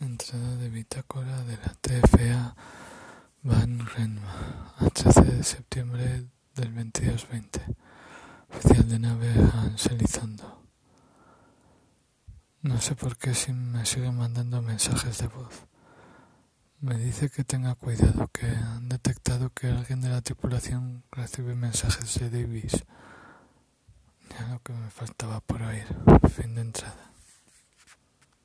Entrada de bitácora de la TFA Van Renma a 13 de septiembre del 2220. Oficial de nave Hans Elizondo. No sé por qué si me sigue mandando mensajes de voz. Me dice que tenga cuidado, que han detectado que alguien de la tripulación recibe mensajes de Davis. Ya lo que me faltaba por oír. Fin.